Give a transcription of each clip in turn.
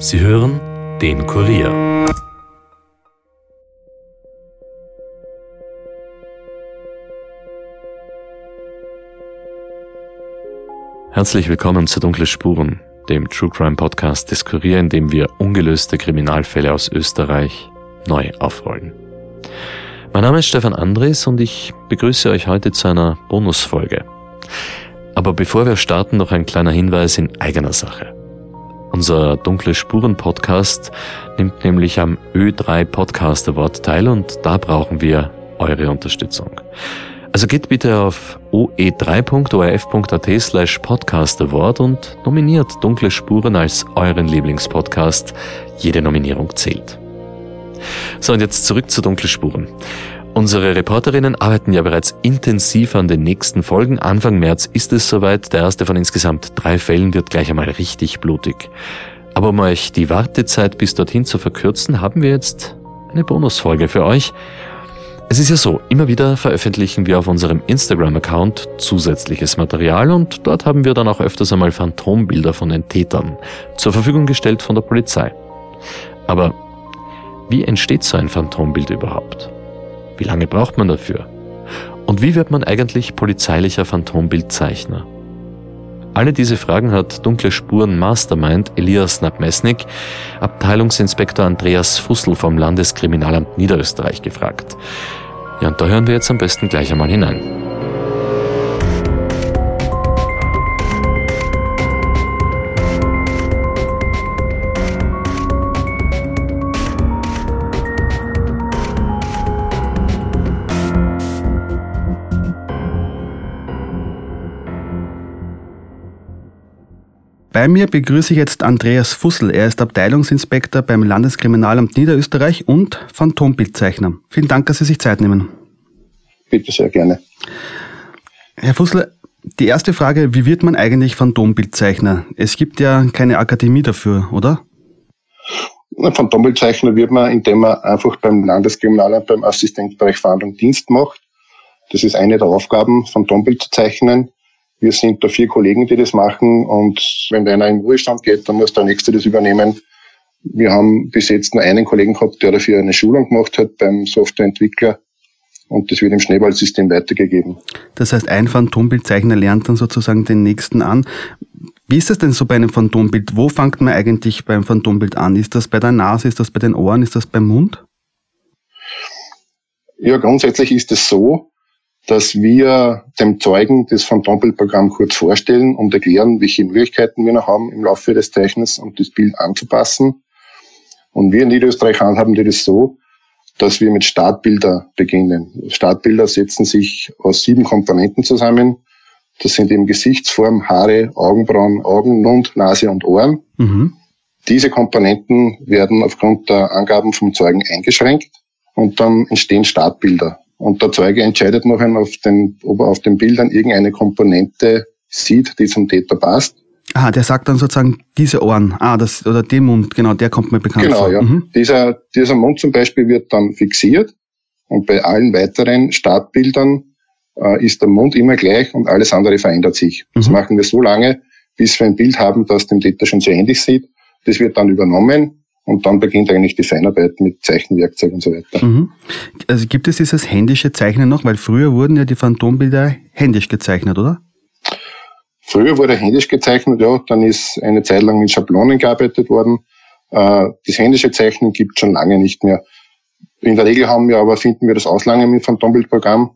Sie hören den Kurier. Herzlich willkommen zu Dunkle Spuren, dem True Crime Podcast des Kurier, in dem wir ungelöste Kriminalfälle aus Österreich neu aufrollen. Mein Name ist Stefan Andres und ich begrüße euch heute zu einer Bonusfolge. Aber bevor wir starten, noch ein kleiner Hinweis in eigener Sache. Unser Dunkle Spuren Podcast nimmt nämlich am Ö3 Podcast Award teil und da brauchen wir eure Unterstützung. Also geht bitte auf oe3.orf.at slash podcast award und nominiert Dunkle Spuren als euren Lieblingspodcast. Jede Nominierung zählt. So, und jetzt zurück zu Dunkle Spuren. Unsere Reporterinnen arbeiten ja bereits intensiv an den nächsten Folgen. Anfang März ist es soweit. Der erste von insgesamt drei Fällen wird gleich einmal richtig blutig. Aber um euch die Wartezeit bis dorthin zu verkürzen, haben wir jetzt eine Bonusfolge für euch. Es ist ja so, immer wieder veröffentlichen wir auf unserem Instagram-Account zusätzliches Material und dort haben wir dann auch öfters einmal Phantombilder von den Tätern zur Verfügung gestellt von der Polizei. Aber wie entsteht so ein Phantombild überhaupt? Wie lange braucht man dafür? Und wie wird man eigentlich polizeilicher Phantombildzeichner? Alle diese Fragen hat Dunkle Spuren Mastermind Elias Nabmesnik, Abteilungsinspektor Andreas Fussel vom Landeskriminalamt Niederösterreich gefragt. Ja, und da hören wir jetzt am besten gleich einmal hinein. Bei mir begrüße ich jetzt Andreas Fussel. Er ist Abteilungsinspektor beim Landeskriminalamt Niederösterreich und Phantombildzeichner. Vielen Dank, dass Sie sich Zeit nehmen. Bitte sehr gerne. Herr Fussel, die erste Frage, wie wird man eigentlich Phantombildzeichner? Es gibt ja keine Akademie dafür, oder? Phantombildzeichner wird man, indem man einfach beim Landeskriminalamt beim Assistenzbereich Fahndung Dienst macht. Das ist eine der Aufgaben, Phantombild zu zeichnen. Wir sind da vier Kollegen, die das machen und wenn einer in Ruhestand geht, dann muss der Nächste das übernehmen. Wir haben bis jetzt nur einen Kollegen gehabt, der dafür eine Schulung gemacht hat beim Softwareentwickler und das wird im Schneeballsystem weitergegeben. Das heißt, ein Phantombildzeichner lernt dann sozusagen den nächsten an. Wie ist das denn so bei einem Phantombild? Wo fängt man eigentlich beim Phantombild an? Ist das bei der Nase? Ist das bei den Ohren? Ist das beim Mund? Ja, grundsätzlich ist es so, dass wir dem Zeugen das Phantombildprogramm kurz vorstellen und erklären, welche Möglichkeiten wir noch haben im Laufe des Zeichnens, um das Bild anzupassen. Und wir in Niederösterreich handhaben das so, dass wir mit Startbilder beginnen. Startbilder setzen sich aus sieben Komponenten zusammen. Das sind eben Gesichtsform, Haare, Augenbrauen, Augen, Mund, Nase und Ohren. Mhm. Diese Komponenten werden aufgrund der Angaben vom Zeugen eingeschränkt und dann entstehen Startbilder. Und der Zeuge entscheidet nachher, auf den, ob er auf den Bildern irgendeine Komponente sieht, die zum Täter passt. Ah, der sagt dann sozusagen diese Ohren, ah, das, oder den Mund, genau, der kommt mir bekannt genau, vor. Genau, ja. Mhm. Dieser, dieser Mund zum Beispiel wird dann fixiert und bei allen weiteren Startbildern äh, ist der Mund immer gleich und alles andere verändert sich. Mhm. Das machen wir so lange, bis wir ein Bild haben, das dem Täter schon sehr ähnlich sieht. Das wird dann übernommen und dann beginnt eigentlich die Feinarbeit mit Zeichenwerkzeug und so weiter. Mhm. Also gibt es dieses händische Zeichnen noch? Weil früher wurden ja die Phantombilder händisch gezeichnet, oder? Früher wurde händisch gezeichnet, ja. Dann ist eine Zeit lang mit Schablonen gearbeitet worden. Äh, das händische Zeichnen gibt schon lange nicht mehr. In der Regel haben wir aber, finden wir das Auslangen mit Phantombildprogramm.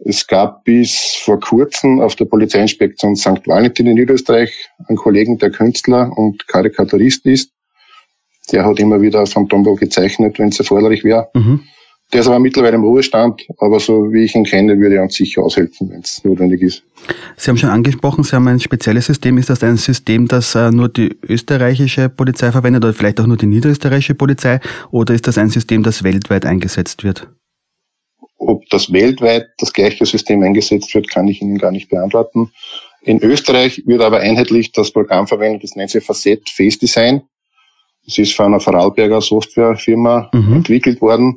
Es gab bis vor kurzem auf der Polizeiinspektion St. Valentin in Niederösterreich einen Kollegen, der Künstler und Karikaturist ist der hat immer wieder Phantombo gezeichnet, wenn es erforderlich wäre. Mhm. Der ist aber mittlerweile im Ruhestand, aber so wie ich ihn kenne, würde er uns sicher aushelfen, wenn es notwendig ist. Sie haben schon angesprochen, Sie haben ein spezielles System. Ist das ein System, das äh, nur die österreichische Polizei verwendet oder vielleicht auch nur die niederösterreichische Polizei? Oder ist das ein System, das weltweit eingesetzt wird? Ob das weltweit das gleiche System eingesetzt wird, kann ich Ihnen gar nicht beantworten. In Österreich wird aber einheitlich das Programm verwendet, das nennt sich Facet Face Design. Es ist von einer Vorarlberger Softwarefirma mhm. entwickelt worden.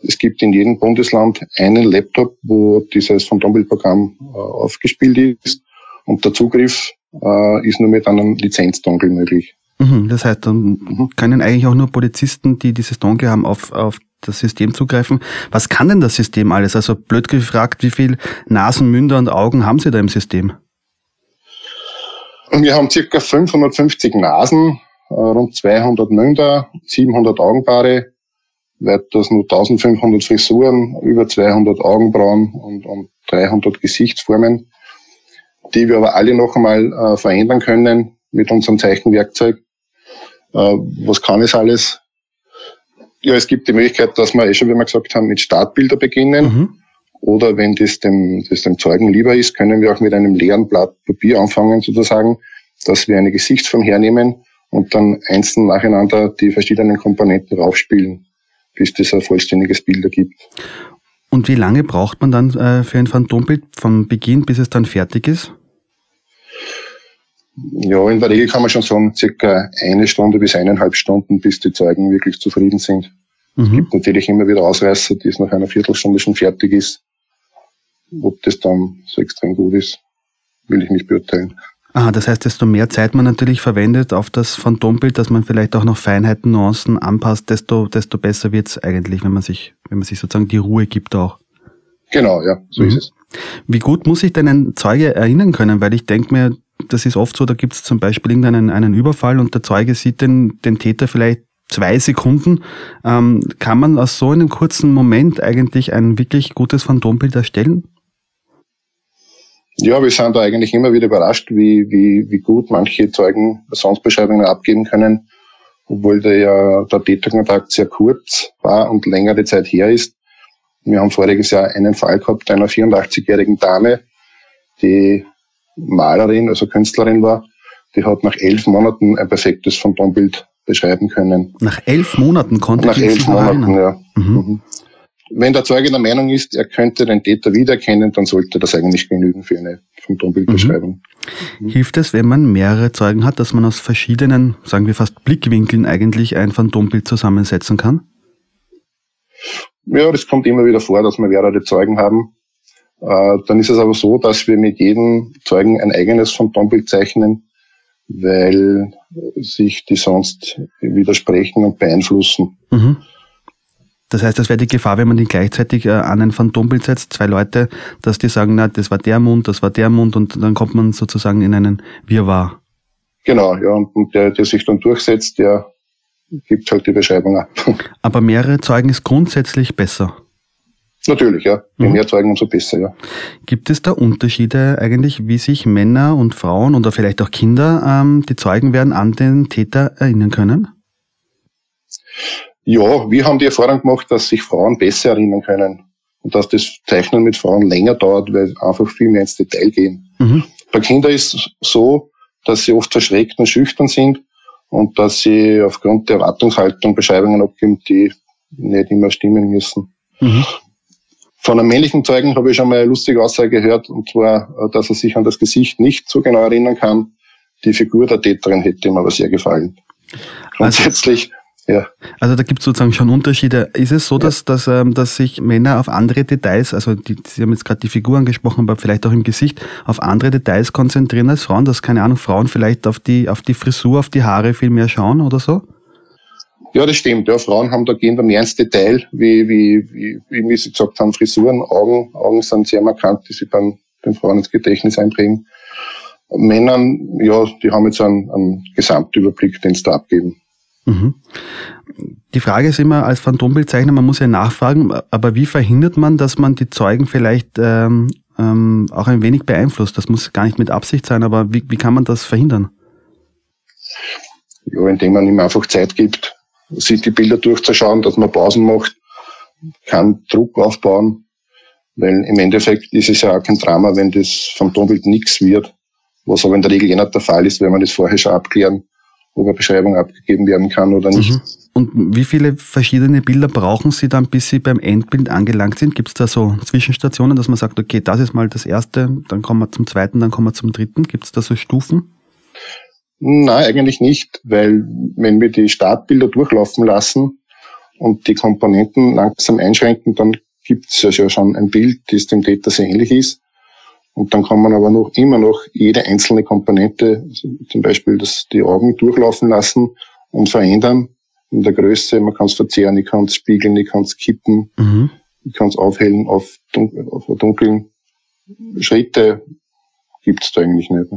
Es gibt in jedem Bundesland einen Laptop, wo dieses Phantombildprogramm äh, aufgespielt ist und der Zugriff äh, ist nur mit einem Lizenzdongle möglich. Mhm, das heißt, dann mhm. können eigentlich auch nur Polizisten, die dieses Dongle haben, auf, auf das System zugreifen. Was kann denn das System alles? Also blöd gefragt, wie viel Nasen, Münder und Augen haben Sie da im System? Wir haben circa 550 Nasen, rund 200 Münder, 700 Augenpaare, weiters nur 1500 Frisuren, über 200 Augenbrauen und, und 300 Gesichtsformen, die wir aber alle noch einmal äh, verändern können mit unserem Zeichenwerkzeug. Äh, was kann es alles? Ja, es gibt die Möglichkeit, dass wir, eh schon wie wir gesagt haben, mit Startbilder beginnen. Mhm. Oder wenn das dem, das dem Zeugen lieber ist, können wir auch mit einem leeren Blatt Papier anfangen, sozusagen, dass wir eine Gesichtsform hernehmen und dann einzeln nacheinander die verschiedenen Komponenten raufspielen, bis das ein vollständiges Bild ergibt. Und wie lange braucht man dann äh, für ein Phantombild vom Beginn, bis es dann fertig ist? Ja, in der Regel kann man schon sagen, circa eine Stunde bis eineinhalb Stunden, bis die Zeugen wirklich zufrieden sind. Mhm. Es gibt natürlich immer wieder Ausreißer, die es nach einer Viertelstunde schon fertig ist. Ob das dann so extrem gut ist, will ich nicht beurteilen. Aha, das heißt, desto mehr Zeit man natürlich verwendet auf das Phantombild, dass man vielleicht auch noch Feinheiten, Nuancen anpasst, desto, desto besser wird's eigentlich, wenn man sich, wenn man sich sozusagen die Ruhe gibt auch. Genau, ja, so mhm. ist es. Wie gut muss sich denn ein Zeuge erinnern können? Weil ich denke mir, das ist oft so, da gibt es zum Beispiel irgendeinen einen Überfall und der Zeuge sieht den, den Täter vielleicht zwei Sekunden. Ähm, kann man aus so einem kurzen Moment eigentlich ein wirklich gutes Phantombild erstellen? Ja, wir sind da eigentlich immer wieder überrascht, wie, wie, wie gut manche Zeugen Personsbeschreibungen abgeben können, obwohl der, ja, der Täterkontakt sehr kurz war und längere Zeit her ist. Wir haben voriges Jahr einen Fall gehabt einer 84-jährigen Dame, die Malerin, also Künstlerin war, die hat nach elf Monaten ein perfektes Phantombild beschreiben können. Nach elf Monaten konnte Nach elf Monaten, ja. Mhm. Mhm. Wenn der Zeuge der Meinung ist, er könnte den Täter wiedererkennen, dann sollte das eigentlich genügen für eine Phantombildbeschreibung. Mhm. Hilft es, wenn man mehrere Zeugen hat, dass man aus verschiedenen, sagen wir fast Blickwinkeln eigentlich ein Phantombild zusammensetzen kann? Ja, das kommt immer wieder vor, dass wir mehrere Zeugen haben. Äh, dann ist es aber so, dass wir mit jedem Zeugen ein eigenes Phantombild zeichnen, weil sich die sonst widersprechen und beeinflussen. Mhm. Das heißt, das wäre die Gefahr, wenn man die gleichzeitig äh, an ein Phantombild setzt, zwei Leute, dass die sagen, na, das war der Mund, das war der Mund und dann kommt man sozusagen in einen Wirrwarr. Genau, ja, und der, der sich dann durchsetzt, der gibt halt die Beschreibung ab. Aber mehrere Zeugen ist grundsätzlich besser. Natürlich, ja. Je mhm. mehr Zeugen, umso besser, ja. Gibt es da Unterschiede eigentlich, wie sich Männer und Frauen oder vielleicht auch Kinder, ähm, die Zeugen werden, an den Täter erinnern können? Ja, wir haben die Erfahrung gemacht, dass sich Frauen besser erinnern können und dass das Zeichnen mit Frauen länger dauert, weil einfach viel mehr ins Detail gehen. Mhm. Bei Kindern ist es so, dass sie oft verschreckt und schüchtern sind und dass sie aufgrund der Erwartungshaltung Beschreibungen abgeben, die nicht immer stimmen müssen. Mhm. Von einem männlichen Zeugen habe ich schon mal eine lustige Aussage gehört, und zwar, äh, dass er sich an das Gesicht nicht so genau erinnern kann. Die Figur der Täterin hätte ihm aber sehr gefallen. Also Grundsätzlich, ja. Also da gibt es sozusagen schon Unterschiede. Ist es so, ja. dass, dass, ähm, dass sich Männer auf andere Details, also die, Sie haben jetzt gerade die Figur angesprochen, aber vielleicht auch im Gesicht, auf andere Details konzentrieren als Frauen, dass, keine Ahnung, Frauen vielleicht auf die, auf die Frisur, auf die Haare viel mehr schauen oder so? Ja, das stimmt. Ja, Frauen haben da gehen da mehr ins Detail, wie, wie, wie, wie Sie gesagt haben, Frisuren, Augen. Augen sind sehr markant, die sich beim, den Frauen ins Gedächtnis einprägen. Männern, ja, die haben jetzt einen, einen Gesamtüberblick, den sie da abgeben. Mhm. Die Frage ist immer als Phantombildzeichner, man muss ja nachfragen, aber wie verhindert man, dass man die Zeugen vielleicht ähm, ähm, auch ein wenig beeinflusst? Das muss gar nicht mit Absicht sein, aber wie, wie kann man das verhindern? Ja, indem man ihm einfach Zeit gibt, sich die Bilder durchzuschauen, dass man Pausen macht, kann Druck aufbauen, weil im Endeffekt ist es ja auch kein Drama, wenn das vom Tonbild nichts wird, was aber in der Regel eh nicht der Fall ist, wenn man das vorher schon abklären, Beschreibung abgegeben werden kann oder nicht. Mhm. Und wie viele verschiedene Bilder brauchen Sie dann, bis Sie beim Endbild angelangt sind? Gibt es da so Zwischenstationen, dass man sagt, okay, das ist mal das erste, dann kommen wir zum zweiten, dann kommen wir zum dritten? Gibt es da so Stufen? Nein, eigentlich nicht, weil wenn wir die Startbilder durchlaufen lassen und die Komponenten langsam einschränken, dann gibt es ja schon ein Bild, das dem Täter sehr ähnlich ist. Und dann kann man aber noch immer noch jede einzelne Komponente, also zum Beispiel das, die Augen durchlaufen lassen und verändern in der Größe. Man kann es verzehren, ich kann es spiegeln, ich kann es kippen, mhm. ich kann es aufhellen auf, auf dunklen Schritte. Gibt es da eigentlich nicht.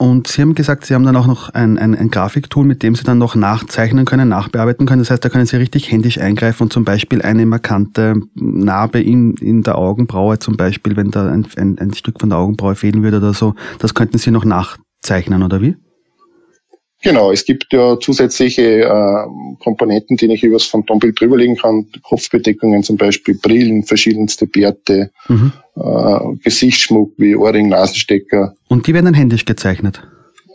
Und Sie haben gesagt, Sie haben dann auch noch ein, ein, ein Grafiktool, mit dem Sie dann noch nachzeichnen können, nachbearbeiten können. Das heißt, da können Sie richtig händisch eingreifen und zum Beispiel eine markante Narbe in, in der Augenbraue, zum Beispiel, wenn da ein, ein, ein Stück von der Augenbraue fehlen würde oder so, das könnten Sie noch nachzeichnen, oder wie? Genau, es gibt ja zusätzliche äh, Komponenten, die ich übers Phantombild drüberlegen kann. Kopfbedeckungen zum Beispiel, Brillen, verschiedenste Bärte, mhm. äh, Gesichtsschmuck wie Ohrring, Nasenstecker. Und die werden dann händisch gezeichnet?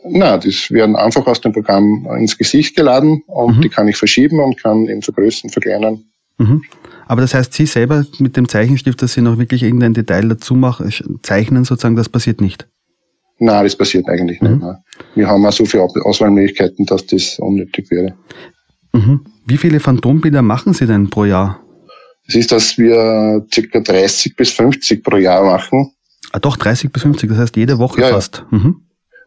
Na, das werden einfach aus dem Programm ins Gesicht geladen und mhm. die kann ich verschieben und kann eben vergrößern, verkleinern. Mhm. Aber das heißt, Sie selber mit dem Zeichenstift, dass Sie noch wirklich irgendein Detail dazu machen, zeichnen sozusagen, das passiert nicht? Nein, das passiert eigentlich mhm. nicht. Wir haben auch so viele Auswahlmöglichkeiten, dass das unnötig wäre. Mhm. Wie viele Phantombilder machen Sie denn pro Jahr? Es ist, dass wir ca. 30 bis 50 pro Jahr machen. Ah, doch, 30 bis 50, das heißt jede Woche ja, fast. Ja. Mhm.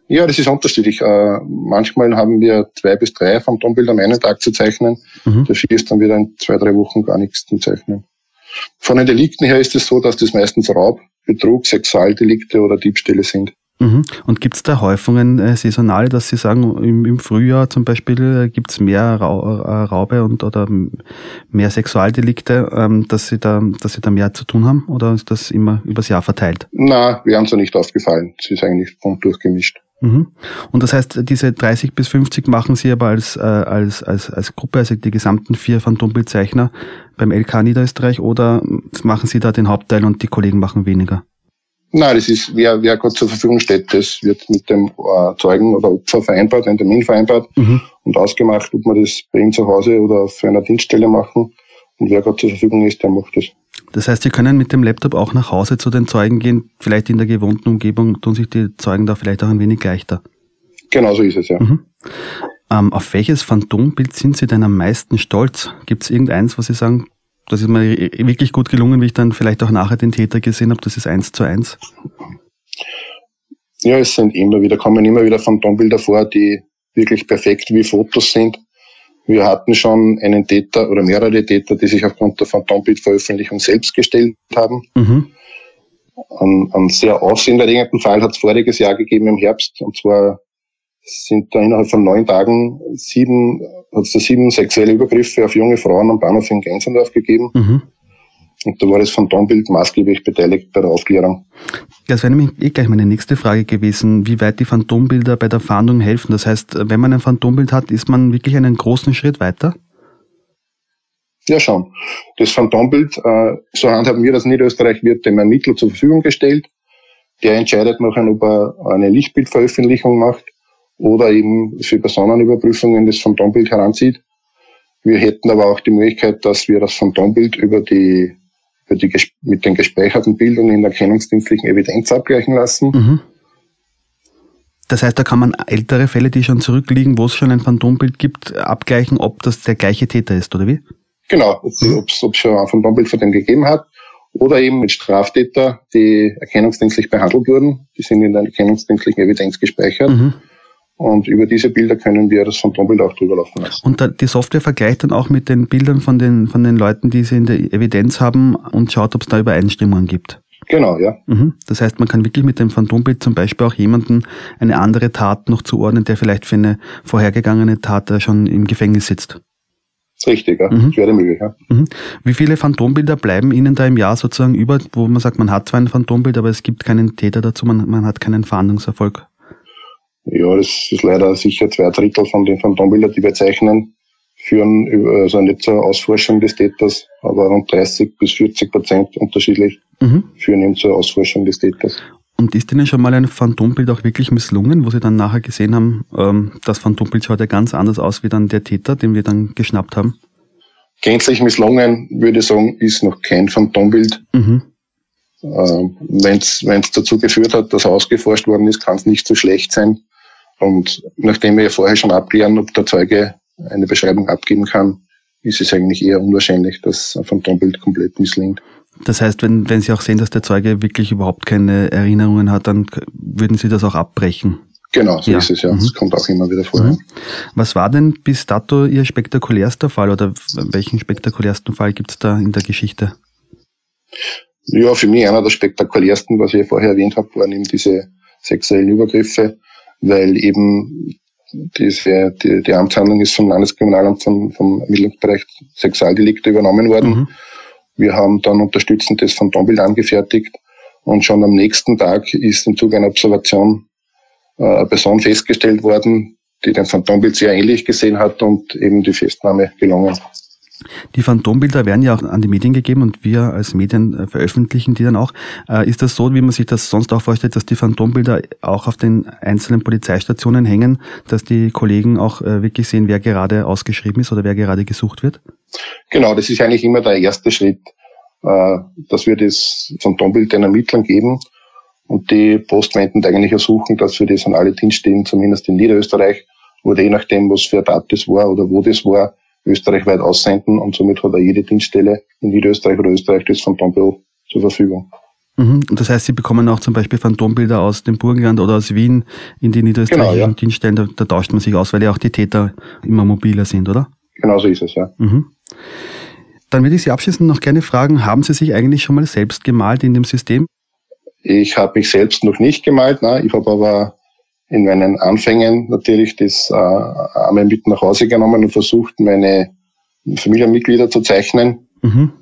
ja, das ist unterschiedlich. Äh, manchmal haben wir zwei bis drei Phantombilder am einen Tag zu zeichnen. Mhm. Dafür ist dann wieder in zwei, drei Wochen gar nichts zu zeichnen. Von den Delikten her ist es so, dass das meistens Raub, Betrug, Sexualdelikte oder Diebstähle sind. Mhm. Und gibt es da Häufungen äh, saisonal, dass Sie sagen, im, im Frühjahr zum Beispiel äh, gibt es mehr Ra äh, Raube und oder mehr Sexualdelikte, ähm, dass Sie da, dass Sie da mehr zu tun haben? Oder ist das immer übers Jahr verteilt? Na, wir haben es ja nicht aufgefallen. Es ist eigentlich bunt durchgemischt. Mhm. Und das heißt, diese 30 bis 50 machen Sie aber als, äh, als, als, als Gruppe, also die gesamten vier Phantombildzeichner beim LK Niederösterreich oder machen Sie da den Hauptteil und die Kollegen machen weniger? Nein, das ist, wer, wer Gott zur Verfügung steht, das wird mit dem äh, Zeugen oder Opfer vereinbart, ein Termin vereinbart mhm. und ausgemacht, ob man das bei ihm zu Hause oder auf einer Dienststelle machen. Und wer Gott zur Verfügung ist, der macht das. Das heißt, Sie können mit dem Laptop auch nach Hause zu den Zeugen gehen, vielleicht in der gewohnten Umgebung, tun sich die Zeugen da vielleicht auch ein wenig leichter. Genau so ist es, ja. Mhm. Ähm, auf welches Phantombild sind Sie denn am meisten stolz? Gibt es irgendeins, was Sie sagen, das ist mir wirklich gut gelungen, wie ich dann vielleicht auch nachher den Täter gesehen habe. Das ist eins zu eins. Ja, es sind immer wieder, kommen immer wieder Phantombilder vor, die wirklich perfekt wie Fotos sind. Wir hatten schon einen Täter oder mehrere Täter, die sich aufgrund der Phantombildveröffentlichung selbst gestellt haben. Mhm. Einen, einen sehr aufsehenerregenden Fall hat es voriges Jahr gegeben im Herbst, und zwar sind da innerhalb von neun Tagen sieben, hat es da sieben sexuelle Übergriffe auf junge Frauen am Bahnhof in Gensendorf gegeben. Mhm. Und da war das Phantombild maßgeblich beteiligt bei der Aufklärung. Das wäre nämlich eh gleich meine nächste Frage gewesen, wie weit die Phantombilder bei der Fahndung helfen. Das heißt, wenn man ein Phantombild hat, ist man wirklich einen großen Schritt weiter? Ja, schon. Das Phantombild, äh, so handhaben wir das in Niederösterreich, wird dem Ermittler zur Verfügung gestellt. Der entscheidet nachher, ob er eine Lichtbildveröffentlichung macht oder eben für Personenüberprüfungen das Phantombild heranzieht. Wir hätten aber auch die Möglichkeit, dass wir das Phantombild über die, über die mit den gespeicherten Bildern in der erkennungsdienstlichen Evidenz abgleichen lassen. Mhm. Das heißt, da kann man ältere Fälle, die schon zurückliegen, wo es schon ein Phantombild gibt, abgleichen, ob das der gleiche Täter ist, oder wie? Genau, ob es mhm. schon ein Phantombild von dem gegeben hat. Oder eben mit Straftäter, die erkennungsdienstlich behandelt wurden. Die sind in der erkennungsdienstlichen Evidenz gespeichert. Mhm. Und über diese Bilder können wir das Phantombild auch drüber laufen lassen. Und die Software vergleicht dann auch mit den Bildern von den, von den Leuten, die sie in der Evidenz haben und schaut, ob es da Übereinstimmungen gibt. Genau, ja. Mhm. Das heißt, man kann wirklich mit dem Phantombild zum Beispiel auch jemanden eine andere Tat noch zuordnen, der vielleicht für eine vorhergegangene Tat schon im Gefängnis sitzt. Richtig, ja. Mhm. Das wäre möglich, ja. Mhm. Wie viele Phantombilder bleiben Ihnen da im Jahr sozusagen über, wo man sagt, man hat zwar ein Phantombild, aber es gibt keinen Täter dazu, man, man hat keinen Fahndungserfolg? Ja, das ist leider sicher zwei Drittel von den Phantombildern, die wir zeichnen, führen also nicht zur Ausforschung des Täters, aber rund 30 bis 40 Prozent unterschiedlich mhm. führen eben zur Ausforschung des Täters. Und ist Ihnen schon mal ein Phantombild auch wirklich misslungen, wo Sie dann nachher gesehen haben, ähm, das Phantombild schaut ja ganz anders aus wie dann der Täter, den wir dann geschnappt haben? Gänzlich misslungen, würde ich sagen, ist noch kein Phantombild. Mhm. Ähm, Wenn es dazu geführt hat, dass ausgeforscht worden ist, kann es nicht so schlecht sein. Und nachdem wir ja vorher schon abklären, ob der Zeuge eine Beschreibung abgeben kann, ist es eigentlich eher unwahrscheinlich, dass ein Phantombild komplett misslingt. Das heißt, wenn, wenn Sie auch sehen, dass der Zeuge wirklich überhaupt keine Erinnerungen hat, dann würden Sie das auch abbrechen? Genau, so ja. ist es ja. Mhm. Das kommt auch immer wieder vor. Mhm. Was war denn bis dato Ihr spektakulärster Fall oder welchen spektakulärsten Fall gibt es da in der Geschichte? Ja, für mich einer der spektakulärsten, was ich ja vorher erwähnt habe, waren eben diese sexuellen Übergriffe, weil eben diese, die, die Amtshandlung ist vom Landeskriminalamt vom, vom Ermittlungsbereich Sexualdelikte übernommen worden. Mhm. Wir haben dann unterstützend das Phantombild angefertigt und schon am nächsten Tag ist im Zuge einer Observation äh, eine Person festgestellt worden, die den Phantombild sehr ähnlich gesehen hat und eben die Festnahme gelungen. Die Phantombilder werden ja auch an die Medien gegeben und wir als Medien äh, veröffentlichen die dann auch. Äh, ist das so, wie man sich das sonst auch vorstellt, dass die Phantombilder auch auf den einzelnen Polizeistationen hängen, dass die Kollegen auch äh, wirklich sehen, wer gerade ausgeschrieben ist oder wer gerade gesucht wird? Genau, das ist eigentlich immer der erste Schritt, dass wir das Phantombild den Ermittlern geben und die Postmenten eigentlich ersuchen, dass wir das an alle Dienststellen, zumindest in Niederösterreich, oder je nachdem, was für eine Tat das war oder wo das war, österreichweit aussenden und somit hat er jede Dienststelle in Niederösterreich oder Österreich das Phantombüro zur Verfügung. Mhm. Das heißt, Sie bekommen auch zum Beispiel Phantombilder aus dem Burgenland oder aus Wien in die niederösterreichischen genau, ja. Dienststellen. Da, da, tauscht man sich aus, weil ja auch die Täter immer mobiler sind, oder? Genau so ist es, ja. Mhm. Dann würde ich Sie abschließend noch gerne fragen, haben Sie sich eigentlich schon mal selbst gemalt in dem System? Ich habe mich selbst noch nicht gemalt, nein. ich habe aber in meinen Anfängen natürlich das äh, einmal mit nach Hause genommen und versucht, meine Familienmitglieder zu zeichnen. Mhm.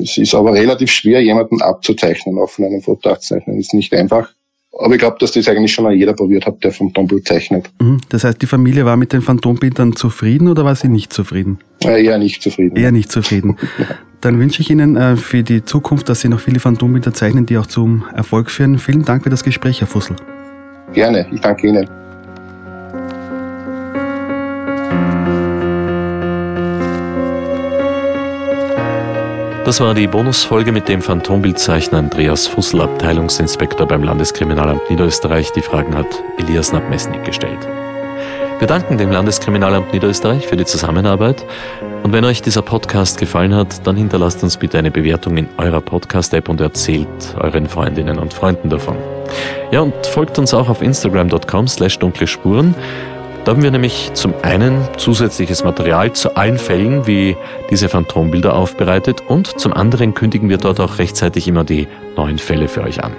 Es ist aber relativ schwer, jemanden abzuzeichnen, auch von einem Foto abzuzeichnen. Ist nicht einfach. Aber ich glaube, dass das eigentlich schon jeder probiert hat, der Phantombild zeichnet. Mhm. Das heißt, die Familie war mit den Phantombildern zufrieden oder war sie nicht zufrieden? Äh, eher nicht zufrieden. Eher nicht zufrieden. Dann wünsche ich Ihnen äh, für die Zukunft, dass Sie noch viele Phantombilder zeichnen, die auch zum Erfolg führen. Vielen Dank für das Gespräch, Herr Fussel. Gerne, ich danke Ihnen. Das war die Bonusfolge mit dem Phantombildzeichner Andreas Fussel, Abteilungsinspektor beim Landeskriminalamt Niederösterreich. Die Fragen hat Elias Nabmesnik gestellt. Wir danken dem Landeskriminalamt Niederösterreich für die Zusammenarbeit. Und wenn euch dieser Podcast gefallen hat, dann hinterlasst uns bitte eine Bewertung in eurer Podcast-App und erzählt euren Freundinnen und Freunden davon. Ja, und folgt uns auch auf instagram.com slash dunkle Spuren. Da haben wir nämlich zum einen zusätzliches Material zu allen Fällen wie diese Phantombilder aufbereitet und zum anderen kündigen wir dort auch rechtzeitig immer die neuen Fälle für euch an.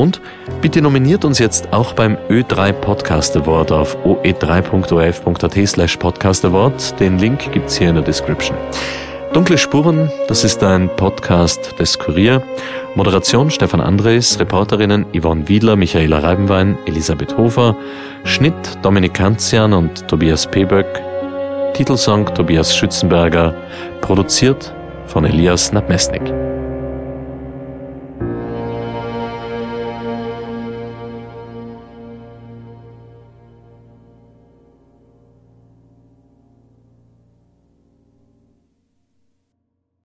Und bitte nominiert uns jetzt auch beim Ö3 Podcast Award auf oe3.orf.at slash podcast award. Den Link gibt's hier in der Description. Dunkle Spuren, das ist ein Podcast des Kurier. Moderation Stefan Andres, Reporterinnen Yvonne Wiedler, Michaela Reibenwein, Elisabeth Hofer, Schnitt Dominik Kanzian und Tobias Peböck, Titelsong Tobias Schützenberger, produziert von Elias Nabmesnik.